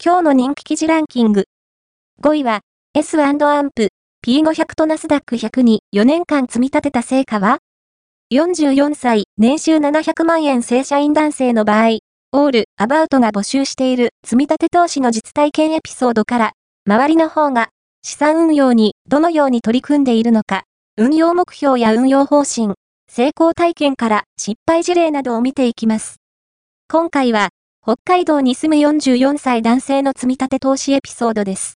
今日の人気記事ランキング。5位は、S& アンプ、P500 とナスダック100に4年間積み立てた成果は ?44 歳、年収700万円正社員男性の場合、オール、アバウトが募集している積み立て投資の実体験エピソードから、周りの方が資産運用にどのように取り組んでいるのか、運用目標や運用方針、成功体験から失敗事例などを見ていきます。今回は、北海道に住む44歳男性の積み立て投資エピソードです。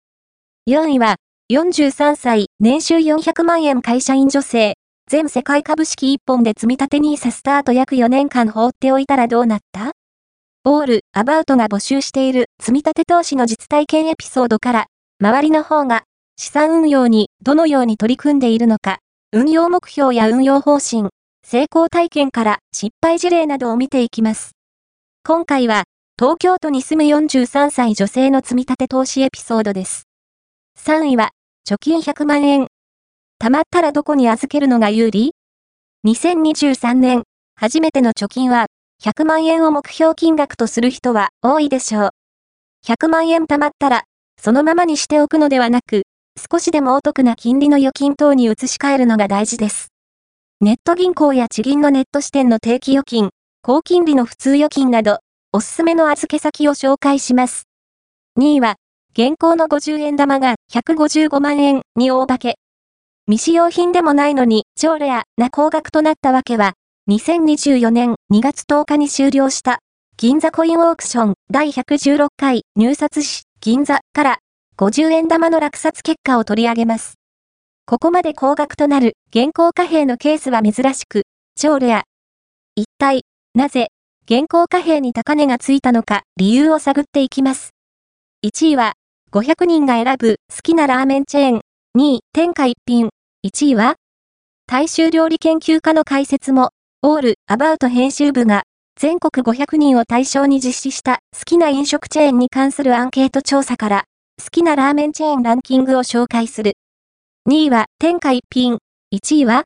4位は、43歳、年収400万円会社員女性、全世界株式1本で積み立て NISA スタート約4年間放っておいたらどうなった？オール、アバウトが募集している積み立て投資の実体験エピソードから、周りの方が資産運用にどのように取り組んでいるのか、運用目標や運用方針、成功体験から失敗事例などを見ていきます。今回は、東京都に住む43歳女性の積み立て投資エピソードです。3位は、貯金100万円。貯まったらどこに預けるのが有利 ?2023 年、初めての貯金は、100万円を目標金額とする人は多いでしょう。100万円貯まったら、そのままにしておくのではなく、少しでもお得な金利の預金等に移し替えるのが大事です。ネット銀行や地銀のネット支店の定期預金、高金利の普通預金など、おすすめの預け先を紹介します。2位は、現行の50円玉が155万円に大化け。未使用品でもないのに超レアな高額となったわけは、2024年2月10日に終了した銀座コインオークション第116回入札誌銀座から50円玉の落札結果を取り上げます。ここまで高額となる現行貨幣のケースは珍しく、超レア。一体、なぜ現行貨幣に高値がついたのか理由を探っていきます。1位は、500人が選ぶ好きなラーメンチェーン。2位、天下一品。1位は、大衆料理研究家の解説も、オール、アバウト編集部が、全国500人を対象に実施した好きな飲食チェーンに関するアンケート調査から、好きなラーメンチェーンランキングを紹介する。2位は天下一品。1位は